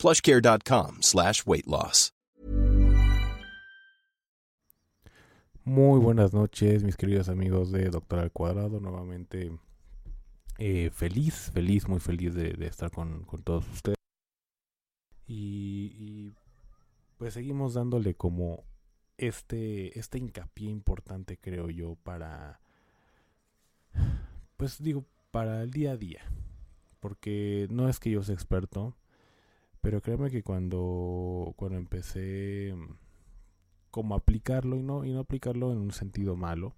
plushcare.com slash weight loss. Muy buenas noches, mis queridos amigos de Doctor al Cuadrado. Nuevamente eh, feliz, feliz, muy feliz de, estar con, con, todos ustedes. Y, y, pues seguimos dándole como este, este hincapié importante, creo yo, para, pues digo, para el día a día. Porque no es que yo sea experto, pero créeme que cuando, cuando empecé mm, como aplicarlo y no, y no aplicarlo en un sentido malo,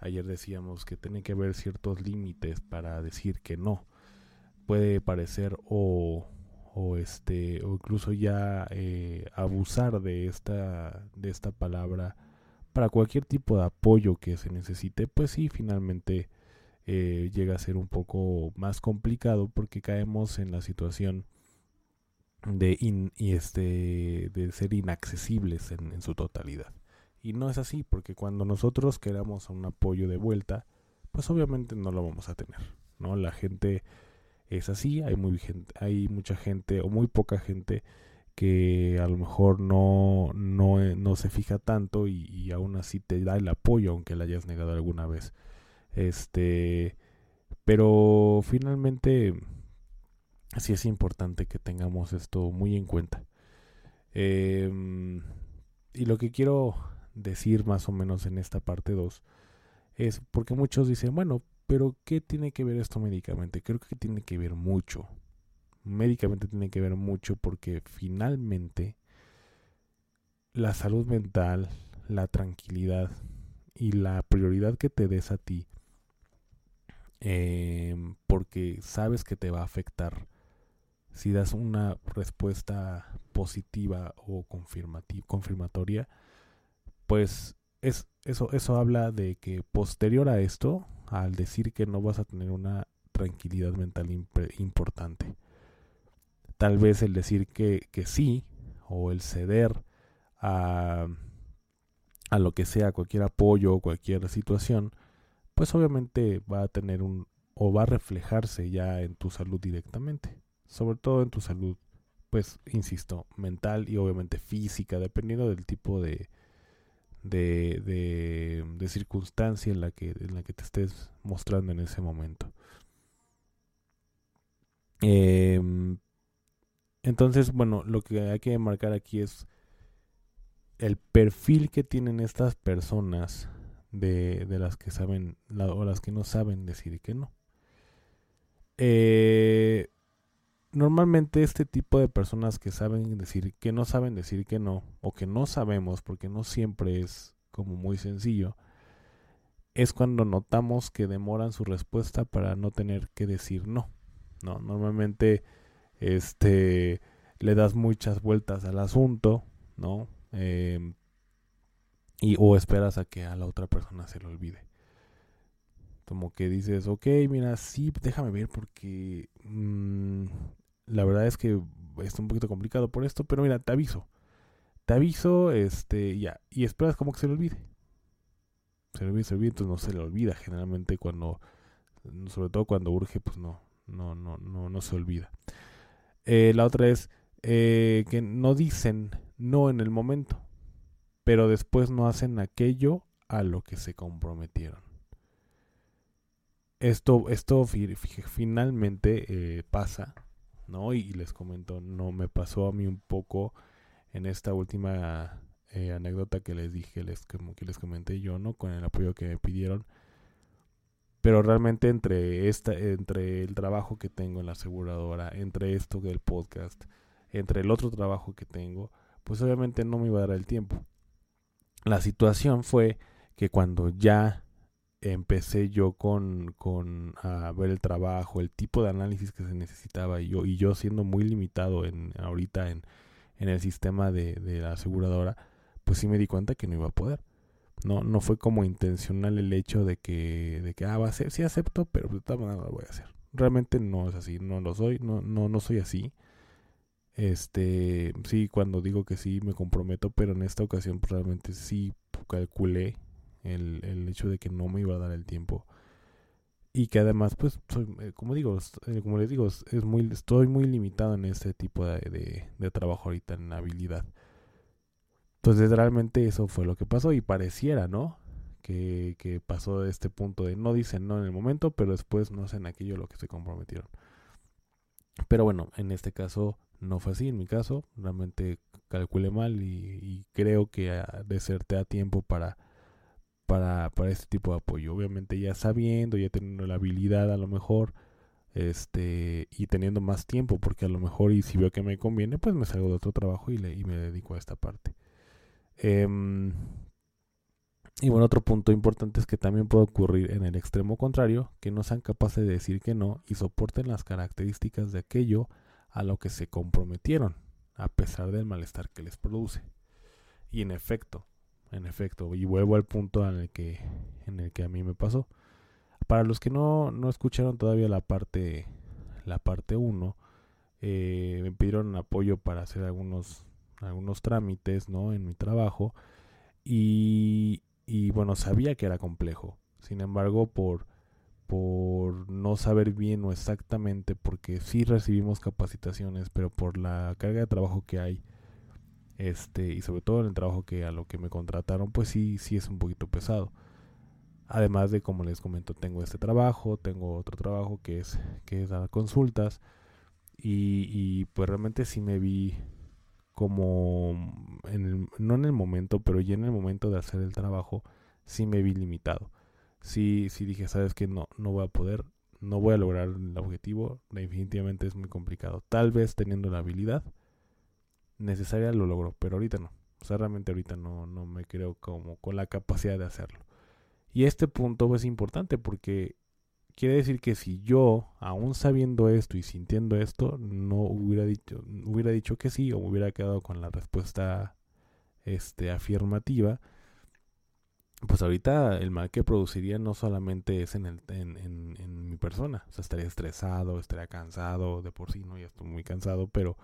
ayer decíamos que tiene que haber ciertos límites para decir que no. Puede parecer o, o este o incluso ya eh, abusar de esta de esta palabra para cualquier tipo de apoyo que se necesite pues sí finalmente eh, llega a ser un poco más complicado porque caemos en la situación de, in, y este, de ser inaccesibles en, en, su totalidad. Y no es así, porque cuando nosotros queramos un apoyo de vuelta, pues obviamente no lo vamos a tener. ¿no? La gente es así, hay, muy gente, hay mucha gente o muy poca gente que a lo mejor no, no, no se fija tanto y, y, aún así te da el apoyo aunque le hayas negado alguna vez. Este, pero finalmente sí es importante que tengamos esto muy en cuenta. Eh, y lo que quiero decir más o menos en esta parte 2 es porque muchos dicen, bueno, pero ¿qué tiene que ver esto médicamente? Creo que tiene que ver mucho. Médicamente tiene que ver mucho porque finalmente la salud mental, la tranquilidad y la prioridad que te des a ti, eh, porque sabes que te va a afectar si das una respuesta positiva o confirmatoria, pues es, eso, eso habla de que posterior a esto, al decir que no vas a tener una tranquilidad mental importante, tal vez el decir que, que sí o el ceder a, a lo que sea, cualquier apoyo o cualquier situación, pues obviamente va a tener un o va a reflejarse ya en tu salud directamente sobre todo en tu salud, pues, insisto, mental y obviamente física, dependiendo del tipo de, de, de, de circunstancia en la, que, en la que te estés mostrando en ese momento. Eh, entonces, bueno, lo que hay que marcar aquí es el perfil que tienen estas personas de, de las que saben o las que no saben decir que no. Eh, normalmente este tipo de personas que saben decir que no saben decir que no o que no sabemos porque no siempre es como muy sencillo es cuando notamos que demoran su respuesta para no tener que decir no no normalmente este le das muchas vueltas al asunto no eh, y o esperas a que a la otra persona se le olvide. Como que dices, ok, mira, sí, déjame ver porque mmm, la verdad es que está un poquito complicado por esto, pero mira, te aviso. Te aviso, este, ya. Y esperas como que se le olvide. Se le olvide, se olvide, entonces no se le olvida. Generalmente cuando, sobre todo cuando urge, pues no, no, no, no, no se olvida. Eh, la otra es eh, que no dicen no en el momento, pero después no hacen aquello a lo que se comprometieron. Esto, esto finalmente eh, pasa ¿no? Y, les comento, no me pasó a mí un poco en esta última eh, anécdota que les dije, les, que les comenté yo, ¿no? Con el apoyo que me pidieron. Pero realmente entre esta, entre el trabajo que tengo en la aseguradora, entre esto del podcast, entre el otro trabajo que tengo, pues obviamente no me iba a dar el tiempo. La situación fue que cuando ya empecé yo con, con a ver el trabajo, el tipo de análisis que se necesitaba y yo, y yo siendo muy limitado en ahorita en, en el sistema de, de la aseguradora, pues sí me di cuenta que no iba a poder. No, no fue como intencional el hecho de que, de que, ah, va a ser, sí acepto, pero de todas maneras lo voy a hacer. Realmente no es así, no lo soy, no, no, no soy así. Este, sí, cuando digo que sí me comprometo, pero en esta ocasión pues, realmente sí calculé el, el hecho de que no me iba a dar el tiempo. Y que además pues soy, eh, como digo eh, como les digo es muy estoy muy limitado en este tipo de, de, trabajo ahorita en habilidad. Entonces realmente eso fue lo que pasó y pareciera no que, que pasó de este punto de no dicen no en el momento pero después no hacen aquello lo que se comprometieron. Pero bueno en este caso no fue así en mi caso realmente calculé mal y, y creo que ah, deserté a tiempo para para, para este tipo de apoyo. Obviamente ya sabiendo, ya teniendo la habilidad a lo mejor, este, y teniendo más tiempo, porque a lo mejor y si veo que me conviene, pues me salgo de otro trabajo y, le, y me dedico a esta parte. Em, y bueno, otro punto importante es que también puede ocurrir en el extremo contrario, que no sean capaces de decir que no y soporten las características de aquello a lo que se comprometieron, a pesar del malestar que les produce. Y en efecto, en efecto. Y vuelvo al punto en el que, en el que a mí me pasó. Para los que no, no escucharon todavía la parte la parte 1, eh, me pidieron apoyo para hacer algunos, algunos trámites ¿no? en mi trabajo. Y, y bueno, sabía que era complejo. Sin embargo, por, por no saber bien o exactamente, porque sí recibimos capacitaciones, pero por la carga de trabajo que hay, este y sobre todo en el trabajo que a lo que me contrataron pues sí sí es un poquito pesado. Además de como les comento tengo este trabajo tengo otro trabajo que es que es dar consultas y, y pues realmente sí me vi como en no en el momento pero ya en el momento de hacer el trabajo sí me vi limitado. Sí sí dije sabes que no no voy a poder no voy a lograr el objetivo definitivamente es muy complicado tal vez teniendo la habilidad necesaria lo logro, pero ahorita no. O sea, realmente ahorita no, no me creo como con la capacidad de hacerlo. Y este punto es importante porque quiere decir que si yo, aún sabiendo esto y sintiendo esto, no hubiera dicho, hubiera dicho que sí o me hubiera quedado con la respuesta este, afirmativa, pues ahorita el mal que produciría no solamente es en, el, en, en mi persona, o sea, estaría estresado, estaría cansado, de por sí no, ya estoy muy cansado, pero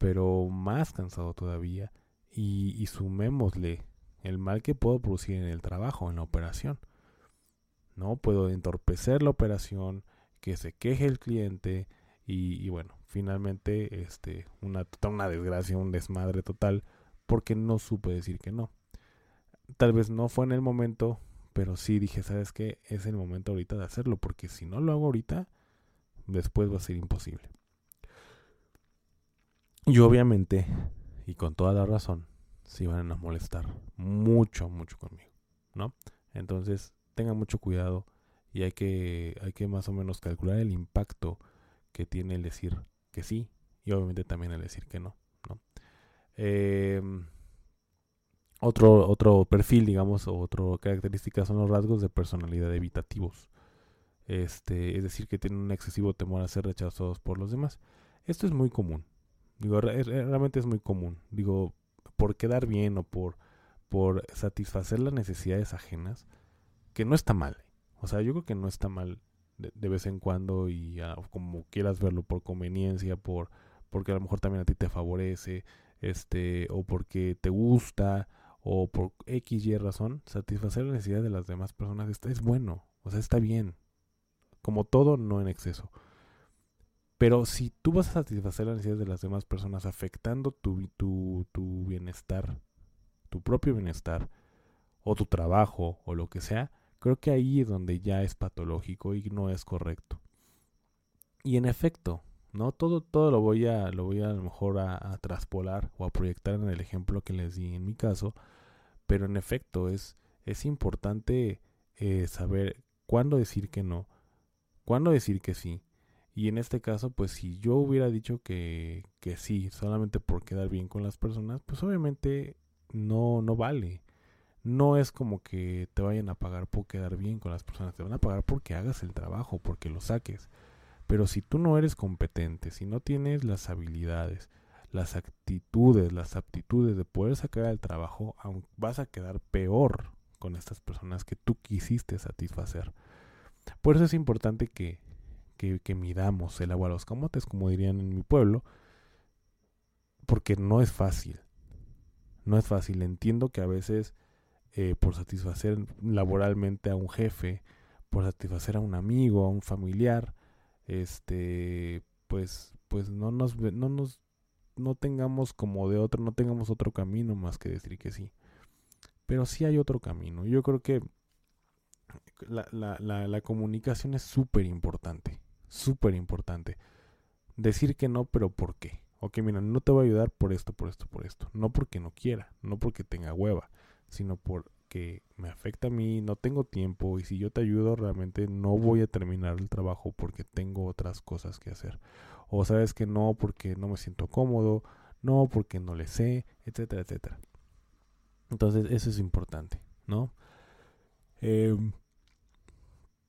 pero más cansado todavía. Y, sumémosle el mal que puedo producir en el trabajo, en la operación. No puedo entorpecer la operación, que se queje el cliente y, bueno, finalmente este una una desgracia, un desmadre total porque no supe decir que no. Tal vez no fue en el momento, pero sí dije, ¿sabes qué? Es el momento ahorita de hacerlo porque si no lo hago ahorita, después va a ser imposible. Y obviamente, y con toda la razón, se iban a molestar mucho, mucho conmigo, ¿no? Entonces, tengan mucho cuidado y hay que, hay que más o menos calcular el impacto que tiene el decir que sí y obviamente también el decir que no, ¿no? Em, otro, otro perfil, digamos, o otra característica son los rasgos de personalidad evitativos. Este, es decir, que tienen un excesivo temor a ser rechazados por los demás. Esto es muy común. Digo, realmente es muy común. Digo, por quedar bien o por, por satisfacer las necesidades ajenas, que no está mal. O sea, yo creo que no está mal de, vez en cuando y como quieras verlo, por conveniencia, por porque a lo mejor también a ti te favorece, este, o porque te gusta, o por X y razón, satisfacer las necesidades de las demás personas está, es bueno, o sea, está bien. Como todo, no en exceso. Pero si tú vas a satisfacer las necesidades de las demás personas afectando tu, tu, tu bienestar, tu propio bienestar, o tu trabajo, o lo que sea, creo que ahí es donde ya es patológico y no es correcto. Y en efecto, no todo, todo lo voy a, lo voy a, lo mejor a, traspolar o a proyectar en el ejemplo que les di en mi caso, pero en efecto es, es importante eh, saber cuándo decir que no, cuándo decir que sí, y en este caso, pues si yo hubiera dicho que, que sí, solamente por quedar bien con las personas, pues obviamente no, no vale. No es como que te vayan a pagar por quedar bien con las personas, te van a pagar porque hagas el trabajo, porque lo saques. Pero si tú no eres competente, si no tienes las habilidades, las actitudes, las aptitudes de poder sacar el trabajo, vas a quedar peor con estas personas que tú quisiste satisfacer. Por eso es importante que, que, que midamos el agua a los camotes, como dirían en mi pueblo, porque no es fácil. No es fácil. Entiendo que a veces eh, por satisfacer laboralmente a un jefe, por satisfacer a un amigo, a un familiar, este, pues, pues no nos, no nos, no tengamos como de otro, no tengamos otro camino más que decir que sí. Pero sí hay otro camino. Yo creo que la, la, la, la comunicación es súper importante, súper importante. Decir que no, pero ¿por qué? Ok, mira, no te voy a ayudar por esto, por esto, por esto. No porque no quiera, no porque tenga hueva, sino porque me afecta a mí, no tengo tiempo y si yo te ayudo realmente no voy a terminar el trabajo porque tengo otras cosas que hacer. O sabes que no porque no me siento cómodo, no porque no le sé, etcétera, etcétera. Entonces eso es importante, ¿no? Eh,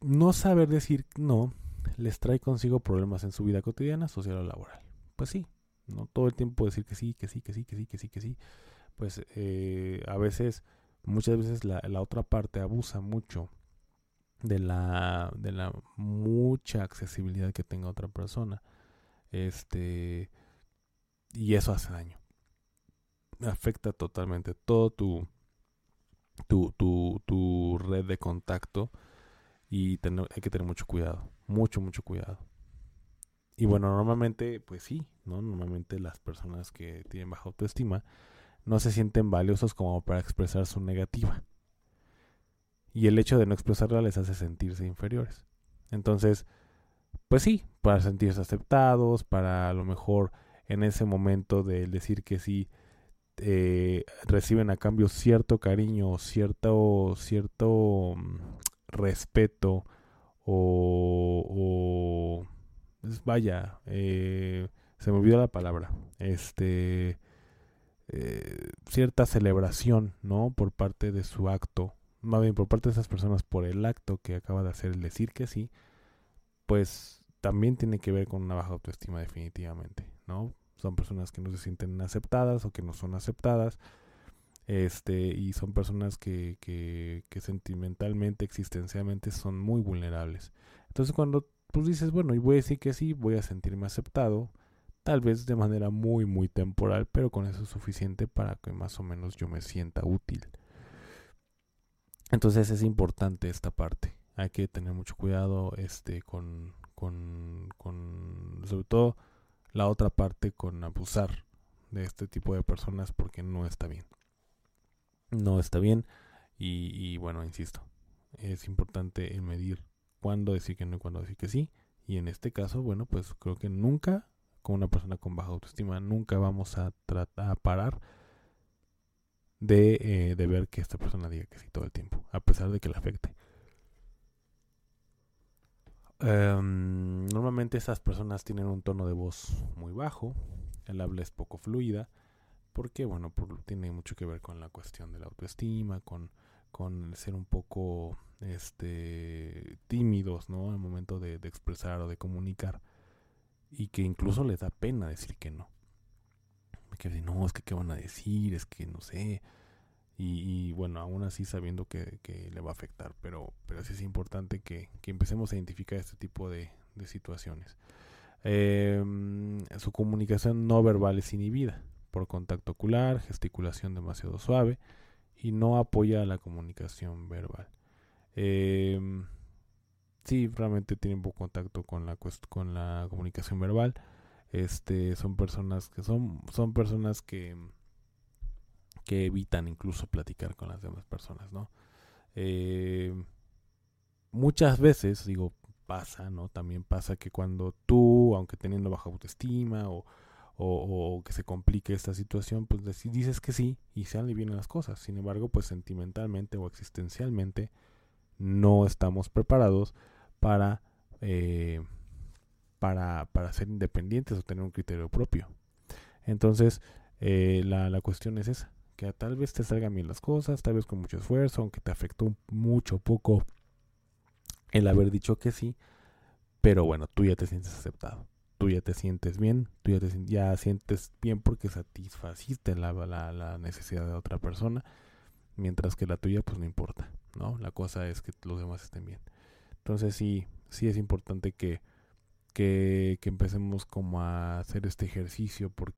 no saber decir no les trae consigo problemas en su vida cotidiana, social o laboral. Pues sí, no todo el tiempo decir que sí, que sí, que sí, que sí, que sí, que sí. Pues eh, a veces, muchas veces la, la, otra parte abusa mucho de la, de la mucha accesibilidad que tenga otra persona. Este, y eso hace daño. Afecta totalmente todo tu, tu, tu, tu red de contacto y tener, hay que tener mucho cuidado, mucho, mucho cuidado. Y bueno, normalmente, pues sí, ¿no? Normalmente las personas que tienen baja autoestima no se sienten valiosos como para expresar su negativa. Y el hecho de no expresarla les hace sentirse inferiores. Entonces, pues sí, para sentirse aceptados, para a lo mejor en ese momento de decir que sí, eh, reciben a cambio cierto cariño, cierto, cierto mm, respeto o, o vaya, eh, se me olvidó la palabra, este, eh, cierta celebración, ¿no? Por parte de su acto, más bien por parte de esas personas por el acto que acaba de hacer el decir que sí, pues también tiene que ver con una baja autoestima definitivamente, ¿no? Son personas que no se sienten aceptadas o que no son aceptadas, este, y son personas que, que, que sentimentalmente, existencialmente son muy vulnerables. Entonces cuando pues dices, bueno, y voy a decir que sí, voy a sentirme aceptado, tal vez de manera muy, muy temporal, pero con eso es suficiente para que más o menos yo me sienta útil. Entonces es importante esta parte. Hay que tener mucho cuidado este, con, con, con, sobre todo la otra parte, con abusar de este tipo de personas porque no está bien. No está bien y, bueno, insisto, es importante el medir cuándo decir que no y cuándo decir que sí. Y en este caso, bueno, pues creo que nunca, con una persona con baja autoestima, nunca vamos a tratar a parar de, eh, de ver que esta persona diga que sí todo el tiempo, a pesar de que le afecte. Um, normalmente esas personas tienen un tono de voz muy bajo, el habla es poco fluida, porque bueno, por, tiene mucho que ver con la cuestión de la autoestima, con, con ser un poco este, tímidos, ¿no? Al momento de, expresar o de comunicar. Y que incluso les da pena decir que no. Que no, es que qué van a decir, es que no sé. Y, bueno, aún así sabiendo que, le va a afectar. Pero, pero sí es importante que, que empecemos a identificar este tipo de, situaciones. Eh, su comunicación no verbal es inhibida por contacto ocular, gesticulación demasiado suave y no apoya la comunicación verbal. Eh, sí, realmente tienen poco contacto con la con la comunicación verbal. Este, son personas que son son personas que que evitan incluso platicar con las demás personas, ¿no? Eh, muchas veces, digo, pasa, ¿no? También pasa que cuando tú, aunque teniendo baja autoestima o, o, que se complique esta situación, pues dices que sí y salen bien las cosas. Sin embargo, pues sentimentalmente o existencialmente no estamos preparados para, eh, para, para ser independientes o tener un criterio propio. Entonces, eh, la, la, cuestión es esa, que tal vez te salgan bien las cosas, tal vez con mucho esfuerzo, aunque te afectó mucho poco el haber dicho que sí, pero bueno, tú ya te sientes aceptado. Tú ya te sientes bien, tú ya, te, ya sientes bien porque satisfaciste la, la, la, necesidad de otra persona, mientras que la tuya pues no importa, ¿no? La cosa es que los demás estén bien. Entonces sí, sí es importante que, que, que empecemos como a hacer este ejercicio porque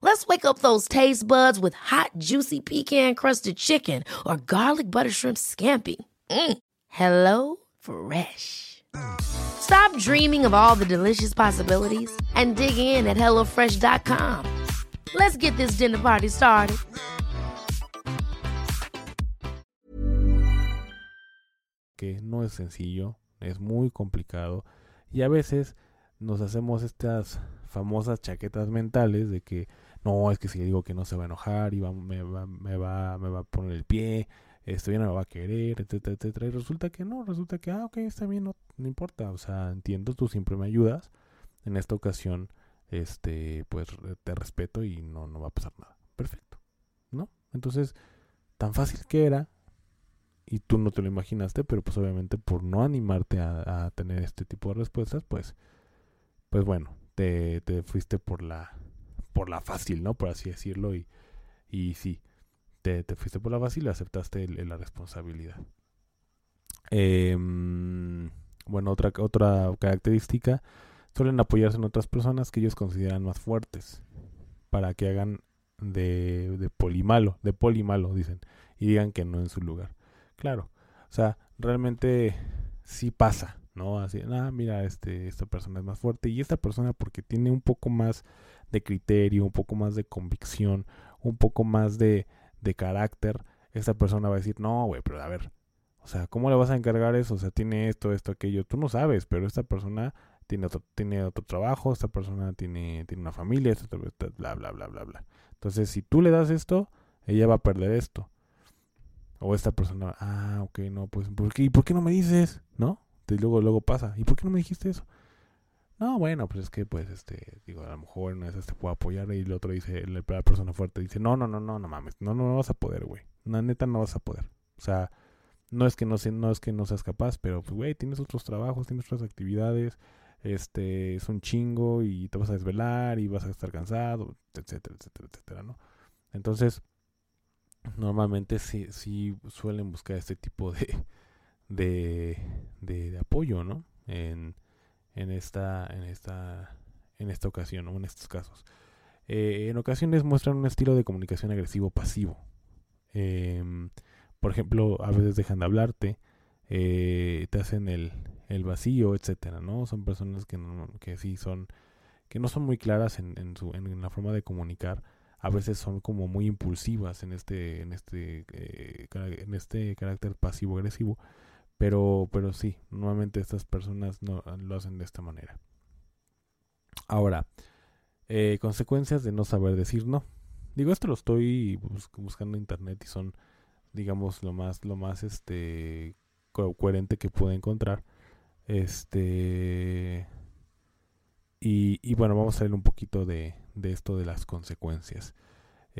Let's wake up those taste buds with hot, juicy pecan crusted chicken or garlic butter shrimp scampi. Mm. Hello Fresh. Stop dreaming of all the delicious possibilities and dig in at HelloFresh.com. Let's get this dinner party started. Que no es sencillo, es muy complicado y a veces nos hacemos estas famosas chaquetas mentales de que no, es que si digo que no se va a enojar y me, va, a poner el pie, esto ya no me va a querer, etcétera, etcétera. Y resulta que no, resulta que, ah, ok, está bien, no, no importa, o sea, entiendo, tú siempre me ayudas. En esta ocasión, este, pues te respeto y no, no va a pasar nada. Perfecto, ¿no? Entonces, tan fácil que era, y tú no te lo imaginaste, pero pues obviamente por no animarte a, a tener este tipo de respuestas, pues, pues bueno, te, te fuiste por la por la fácil, ¿no? Por así decirlo. Y, y sí, te, fuiste por la fácil y aceptaste la responsabilidad. Em, bueno, otra, otra característica, suelen apoyarse en otras personas que ellos consideran más fuertes para que hagan de, de polimalo, de polimalo, dicen, y digan que no en su lugar. Claro, o sea, realmente sí pasa, ¿no? Así, ah, mira, este, esta persona es más fuerte y esta persona porque tiene un poco más de criterio, un poco más de convicción, un poco más de, de carácter, esta persona va a decir, no, güey, pero a ver, o sea, ¿cómo le vas a encargar eso? O sea, tiene esto, esto, aquello. Tú no sabes, pero esta persona tiene otro, tiene otro trabajo, esta persona tiene, tiene una familia, bla, bla, bla, bla, bla. Entonces, si tú le das esto, ella va a perder esto. O esta persona, ah, ok, no, pues, ¿por qué, ¿y por qué no me dices? ¿No? Y luego, luego pasa, ¿y por qué no me dijiste eso? No, bueno, pues es que, pues, este, digo, a lo mejor una vez te puedo apoyar y el otro dice, la persona fuerte dice, no, no, no, no, no mames, no, no, no vas a poder, güey. La neta no vas a poder. O sea, no es que no, no es que no seas capaz, pero, pues, güey, tienes otros trabajos, tienes otras actividades, este, es un chingo y te vas a desvelar y vas a estar cansado, etcétera, etcétera, etcétera, ¿no? Entonces, normalmente sí, sí suelen buscar este tipo de, de, de, de apoyo, ¿no? En en esta, en esta, en esta ocasión o en estos casos. Eh, en ocasiones muestran un estilo de comunicación agresivo pasivo. Em, por ejemplo, a veces dejan de hablarte, eh, te hacen el, el, vacío, etcétera, ¿no? Son personas que, no, que sí son, que no son muy claras en, en, su, en, la forma de comunicar. A veces son como muy impulsivas en este, en este, eh, en este carácter pasivo agresivo. Pero, pero sí, normalmente estas personas no, lo hacen de esta manera. Ahora, eh, consecuencias de no saber decir no. Digo, esto lo estoy buscando en internet y son, digamos, lo más, lo más este coherente que puedo encontrar. Este y, y bueno, vamos a ver un poquito de, de esto de las consecuencias.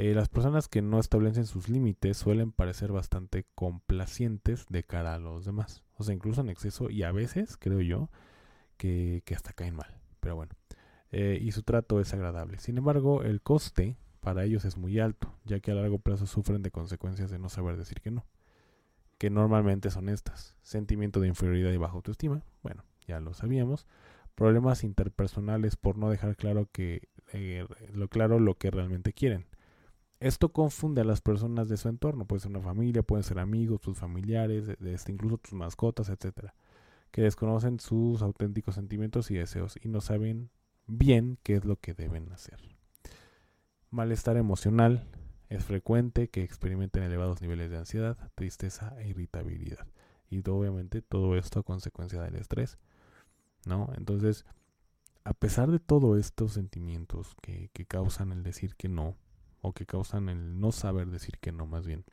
Eh, las personas que no establecen sus límites suelen parecer bastante complacientes de cara a los demás. O sea, incluso en exceso y a veces, creo yo, que, hasta caen mal. Pero bueno. Eh, y su trato es agradable. Sin embargo, el coste para ellos es muy alto, ya que a largo plazo sufren de consecuencias de no saber decir que no. Que normalmente son estas. Sentimiento de inferioridad y baja autoestima. Bueno, ya lo sabíamos. Problemas interpersonales por no dejar claro que eh, lo claro lo que realmente quieren esto confunde a las personas de su entorno, puede ser una familia, pueden ser amigos, tus familiares, este, incluso tus mascotas, etcétera, que desconocen sus auténticos sentimientos y deseos y no saben bien qué es lo que deben hacer. Malestar emocional. Es frecuente que experimenten elevados niveles de ansiedad, tristeza e irritabilidad. Y obviamente todo esto a consecuencia del estrés. ¿No? Entonces, a pesar de todos estos sentimientos que, que causan el decir que no, o que causan el no saber decir que no más bien,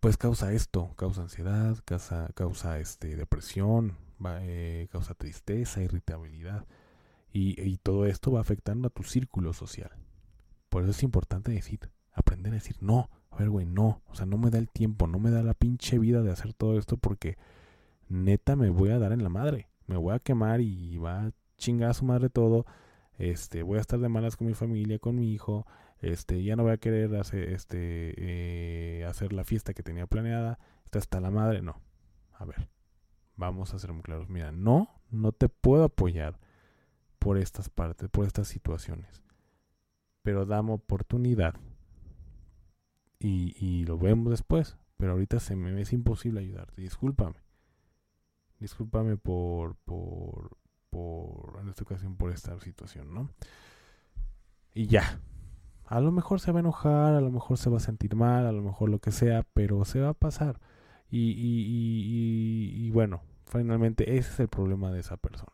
pues causa esto, causa ansiedad, causa, causa este, depresión, eh, causa tristeza, irritabilidad. Y, y, todo esto va afectando a tu círculo social. Por eso es importante decir, aprender a decir no. A ver, güey, no. O sea, no me da el tiempo, no me da la pinche vida de hacer todo esto porque neta me voy a dar en la madre. Me voy a quemar y va a chingar a su madre todo. Este, voy a estar de malas con mi familia, con mi hijo este, ya no voy a querer hacer, este, eh, hacer la fiesta que tenía planeada, está hasta la madre, no. A ver, vamos a ser muy claros. Mira, no, no te puedo apoyar por estas partes, por estas situaciones. Pero dame oportunidad y, y lo vemos después. Pero ahorita se me es imposible ayudarte. Discúlpame. Discúlpame por, por, por, en esta ocasión, por esta situación, ¿no? Y ya, a lo mejor se va a enojar, a lo mejor se va a sentir mal, a lo mejor lo que sea, pero se va a pasar. Y, y, y, bueno, finalmente ese es el problema de esa persona.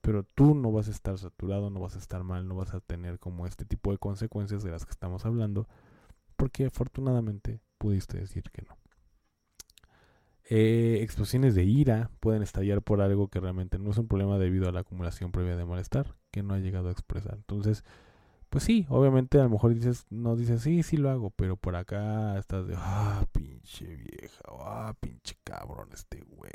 Pero tú no vas a estar saturado, no vas a estar mal, no vas a tener como este tipo de consecuencias de las que estamos hablando, porque afortunadamente pudiste decir que no. Eh, explosiones de ira pueden estallar por algo que realmente no es un problema debido a la acumulación previa de malestar que no ha llegado a expresar. Entonces, pues sí, obviamente a lo mejor dices, no dices, sí, sí lo hago, pero por acá estás de, ah, pinche vieja, ah, pinche cabrón este güey,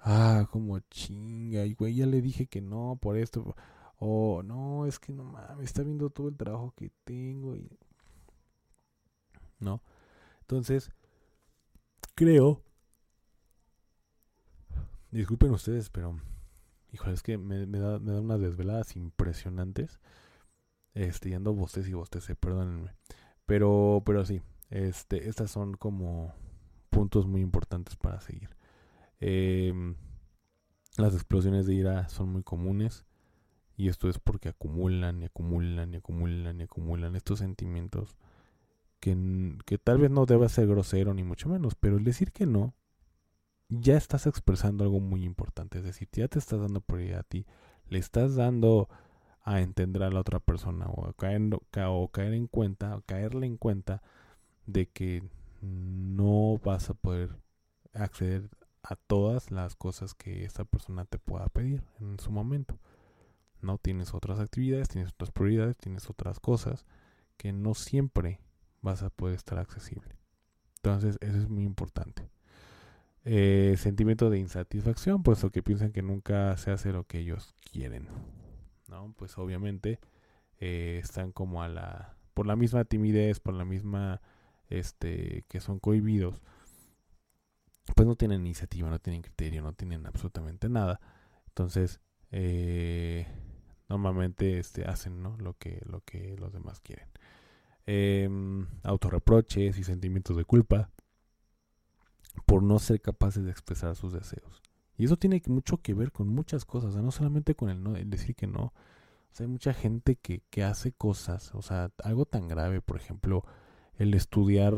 ah, como chinga, y güey, ya le dije que no por esto, o no, es que no mames, está viendo todo el trabajo que tengo y... ¿No? Entonces, creo, disculpen ustedes, pero, híjole, es que me, me, da, me da unas desveladas impresionantes este, yendo bostes y bostece, perdónenme. Pero, pero sí, este, estas son como puntos muy importantes para seguir. Em, las explosiones de ira son muy comunes. Y esto es porque acumulan y acumulan y acumulan y acumulan estos sentimientos que, que tal vez no deba ser grosero ni mucho menos, pero el decir que no, ya estás expresando algo muy importante. Es decir, ya te estás dando prioridad a ti, le estás dando a entender a la otra persona o a caer, o caer en cuenta, o caerle en cuenta de que no vas a poder acceder a todas las cosas que esta persona te pueda pedir en su momento. No tienes otras actividades, tienes otras prioridades, tienes otras cosas que no siempre vas a poder estar accesible. Entonces, eso es muy importante. Eh, sentimiento de insatisfacción, puesto que piensan que nunca se hace lo que ellos quieren. ¿no? Pues obviamente eh, están como a la, por la misma timidez, por la misma, este, que son cohibidos, pues no tienen iniciativa, no tienen criterio, no tienen absolutamente nada. Entonces, eh, normalmente este, hacen ¿no? lo, que, lo que los demás quieren. Eh, autorreproches y sentimientos de culpa por no ser capaces de expresar sus deseos. Y eso tiene mucho que ver con muchas cosas, no solamente con el, no, el decir que no. O sea, hay mucha gente que, que hace cosas, o sea, algo tan grave, por ejemplo, el estudiar,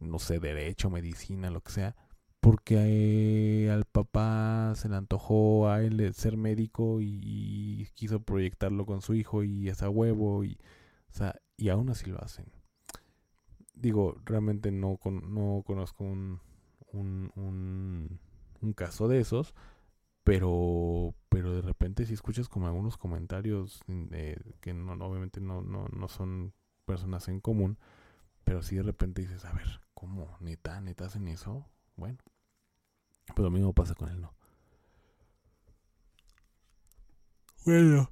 no sé, derecho, medicina, lo que sea, porque eh, al papá se le antojó a él ser médico y, quiso proyectarlo con su hijo y esa huevo y o sea y aún así lo hacen digo realmente no no conozco un, un un caso de esos, pero pero de repente si escuchas como algunos comentarios que no, obviamente no, no, no son personas en común, pero si de repente dices, a ver, ¿cómo? ¿Neta? ¿Neta hacen eso? Bueno, pues lo mismo pasa con él, ¿no? Bueno.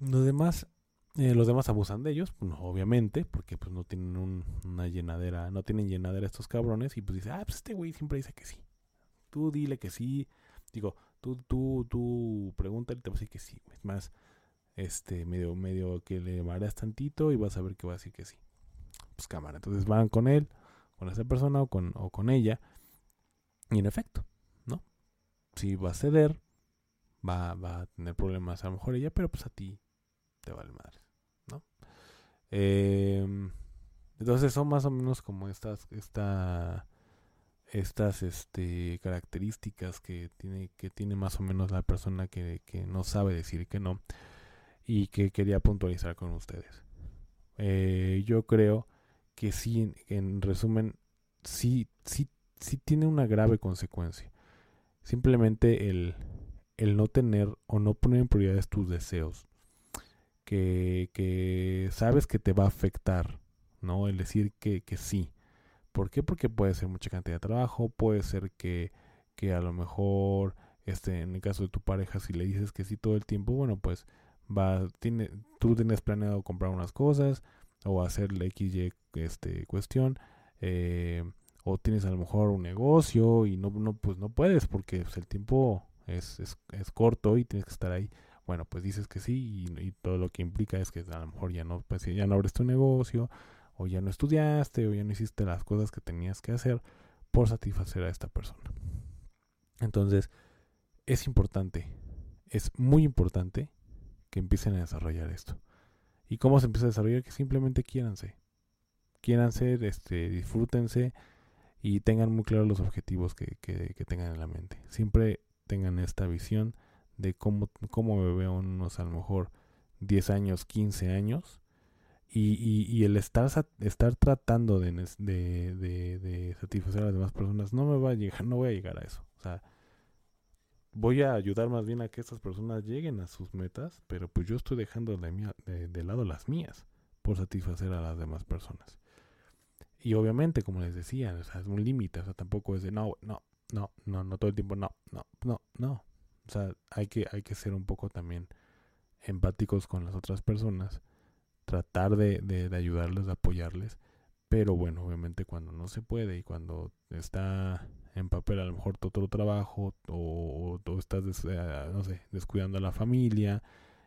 Los demás, eh, los demás abusan de ellos, pues, obviamente, porque pues no tienen una llenadera, no tienen llenadera estos cabrones y pues dice, ah, pues este güey siempre dice que sí. Tú dile que sí. Digo, tú, tú, tú pregúntale te va a decir que sí. Es más, este, medio, medio que le mareas tantito y vas a ver que va a decir que sí. Pues cámara. Entonces van con él, con esa persona o con, o con ella. Y en efecto, ¿no? Si va a ceder, va, va a tener problemas a lo mejor ella, pero pues a ti te vale madre, ¿no? Em, entonces son más o menos como estas, esta, estas este, características que tiene, que tiene más o menos la persona que, que no sabe decir que no y que quería puntualizar con ustedes. Eh, yo creo que sí, en resumen, sí, sí, sí tiene una grave consecuencia. Simplemente el, el no tener o no poner en prioridades tus deseos. Que, que sabes que te va a afectar, ¿no? El decir que, que sí. ¿Por qué? Porque puede ser mucha cantidad de trabajo, puede ser que, que a lo mejor, este, en el caso de tu pareja, si le dices que sí todo el tiempo, bueno, pues va, tiene, tú tienes planeado comprar unas cosas o hacer la XY este, cuestión, eh, o tienes a lo mejor un negocio y no, no pues no puedes porque pues, el tiempo es, es, es, corto y tienes que estar ahí. Bueno, pues dices que sí y, todo lo que implica es que a lo mejor ya no, pues, ya no abres tu negocio o ya no estudiaste o ya no hiciste las cosas que tenías que hacer por satisfacer a esta persona. Entonces, es importante, es muy importante que empiecen a desarrollar esto. ¿Y cómo se empieza a desarrollar? Que simplemente quiéranse. Quiéranse, este, disfrútense y tengan muy claros los objetivos que, que, que tengan en la mente. Siempre tengan esta visión de cómo, cómo me veo unos a lo mejor 10 años, 15 años. Y, y, el estar, estar tratando de, de, de, satisfacer a las demás personas no me va a llegar, no voy a llegar a eso. O sea, voy a ayudar más bien a que estas personas lleguen a sus metas, pero pues yo estoy dejando de, de, lado las mías por satisfacer a las demás personas. Y obviamente, como les decía, es un límite, o sea, tampoco es de no, no, no, no, no todo el tiempo, no, no, no, no. O sea, hay que, hay que ser un poco también empáticos con las otras personas, tratar de, de, ayudarles, de apoyarles, pero bueno, obviamente cuando no se puede y cuando está en papel a lo mejor todo otro trabajo o, o, estás eh, no sé, descuidando a la familia,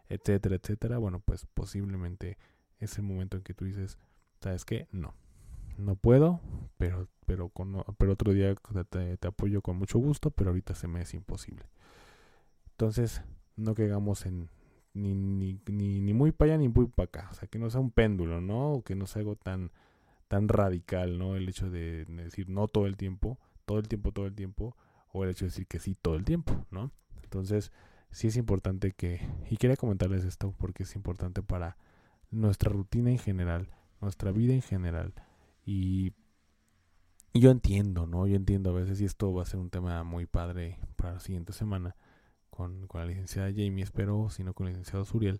etcétera, etcétera, bueno, pues posiblemente es el momento en que tú dices, ¿sabes qué? No, no puedo, pero pero con, pero otro día te, apoyo con mucho gusto, pero ahorita se me es imposible. Entonces, no caigamos en ni, ni, ni, ni muy para allá ni muy para acá, o sea, que no sea un péndulo, ¿no? O que no sea algo tan tan radical, ¿no? El hecho de decir no todo el tiempo, todo el tiempo, todo el tiempo, o el hecho de decir que sí todo el tiempo, ¿no? Entonces, sí es importante que, y quería comentarles esto porque es importante para nuestra rutina en general, nuestra vida en general, y yo entiendo, ¿no? Yo entiendo a veces, y esto va a ser un tema muy padre para la siguiente semana, con, con la licenciada Jamie, espero, sino con el licenciado Suriel,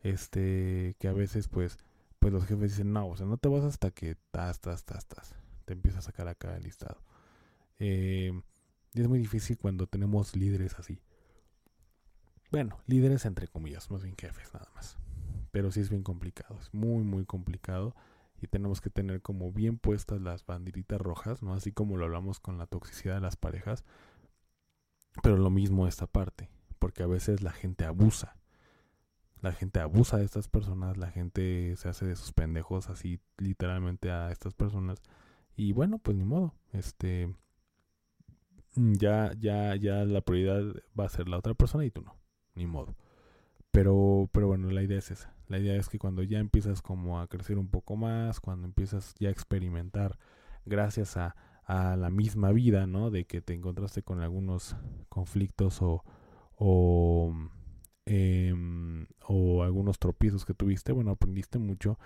este, que a veces, pues, pues los jefes dicen, no, o sea, no te vas hasta que tas, tas, tas, tas, te empieza a sacar acá el listado. Eh, y es muy difícil cuando tenemos líderes así. Bueno, líderes entre comillas, más bien jefes nada más. Pero sí es bien complicado, es muy, muy complicado. Y tenemos que tener como bien puestas las banderitas rojas, ¿no? Así como lo hablamos con la toxicidad de las parejas. Pero lo mismo esta parte, porque a veces la gente abusa. La gente abusa de estas personas, la gente se hace de sus pendejos así literalmente a estas personas. Y bueno, pues ni modo. Este Mm, ya, ya, ya la prioridad va a ser la otra persona y tú no, ni modo. Pero, pero bueno, la idea es esa. La idea es que cuando ya empiezas como a crecer un poco más, cuando empiezas ya a experimentar gracias a, a la misma vida, ¿no? De que te encontraste con algunos conflictos o, o, eh, o algunos tropiezos que tuviste, bueno, aprendiste mucho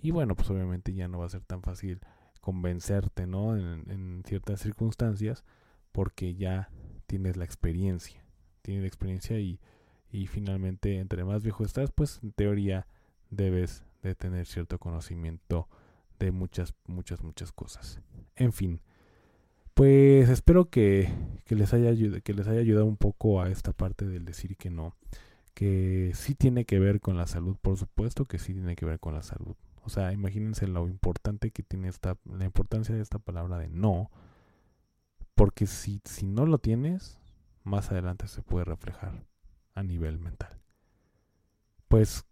y bueno, pues obviamente ya no va a ser tan fácil convencerte, ¿no? En, en ciertas circunstancias porque ya tienes la experiencia. Tienes la experiencia y, y finalmente entre más viejo estás, pues en teoría debes de tener cierto conocimiento de muchas, muchas, muchas cosas. En fin, pues espero que, que, les haya, que les haya ayudado un poco a esta parte del decir que no. Que sí tiene que ver con la salud, por supuesto que sí tiene que ver con la salud. O sea, imagínense lo importante que tiene esta, la importancia de esta palabra de no porque si, si no lo tienes, más adelante se puede reflejar a nivel mental. Pues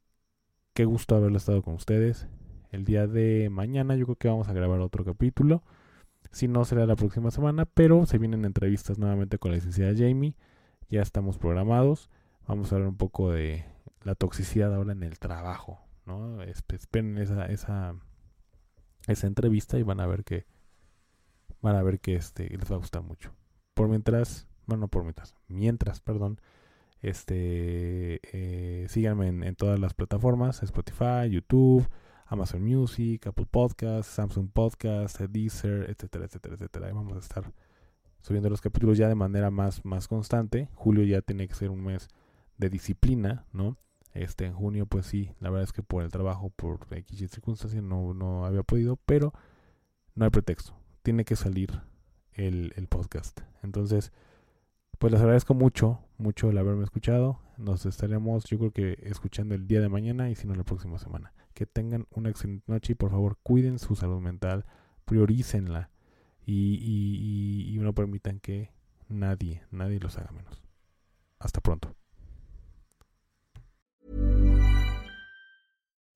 qué gusto haberlo estado con ustedes. El día de mañana yo creo que vamos a grabar otro capítulo. Si no, será la próxima semana, pero se vienen entrevistas nuevamente con la licenciada Jamie. Ya estamos programados. Vamos a hablar un poco de la toxicidad ahora en el trabajo, ¿no? Esperen esa, esa, esa entrevista y van a ver que van a ver que este les va a gustar mucho. Por mientras, bueno, no por mientras, mientras, perdón, este eh, síganme en, en, todas las plataformas, Spotify, YouTube, Amazon Music, Apple Podcasts, Samsung Podcasts, Deezer, etcétera, etcétera, etcétera. Ahí vamos a estar subiendo los capítulos ya de manera más, más constante. Julio ya tiene que ser un mes de disciplina, ¿no? Este, en junio, pues sí, la verdad es que por el trabajo, por X circunstancias, no, no había podido, pero no hay pretexto. Tiene que salir el, el podcast. Entonces, pues les agradezco mucho, mucho el haberme escuchado. Nos estaremos, yo creo que escuchando el día de mañana y si no la próxima semana. Que tengan una excelente noche y por favor cuiden su salud mental, priorícenla y, y, y no permitan que nadie, nadie los haga menos. Hasta pronto.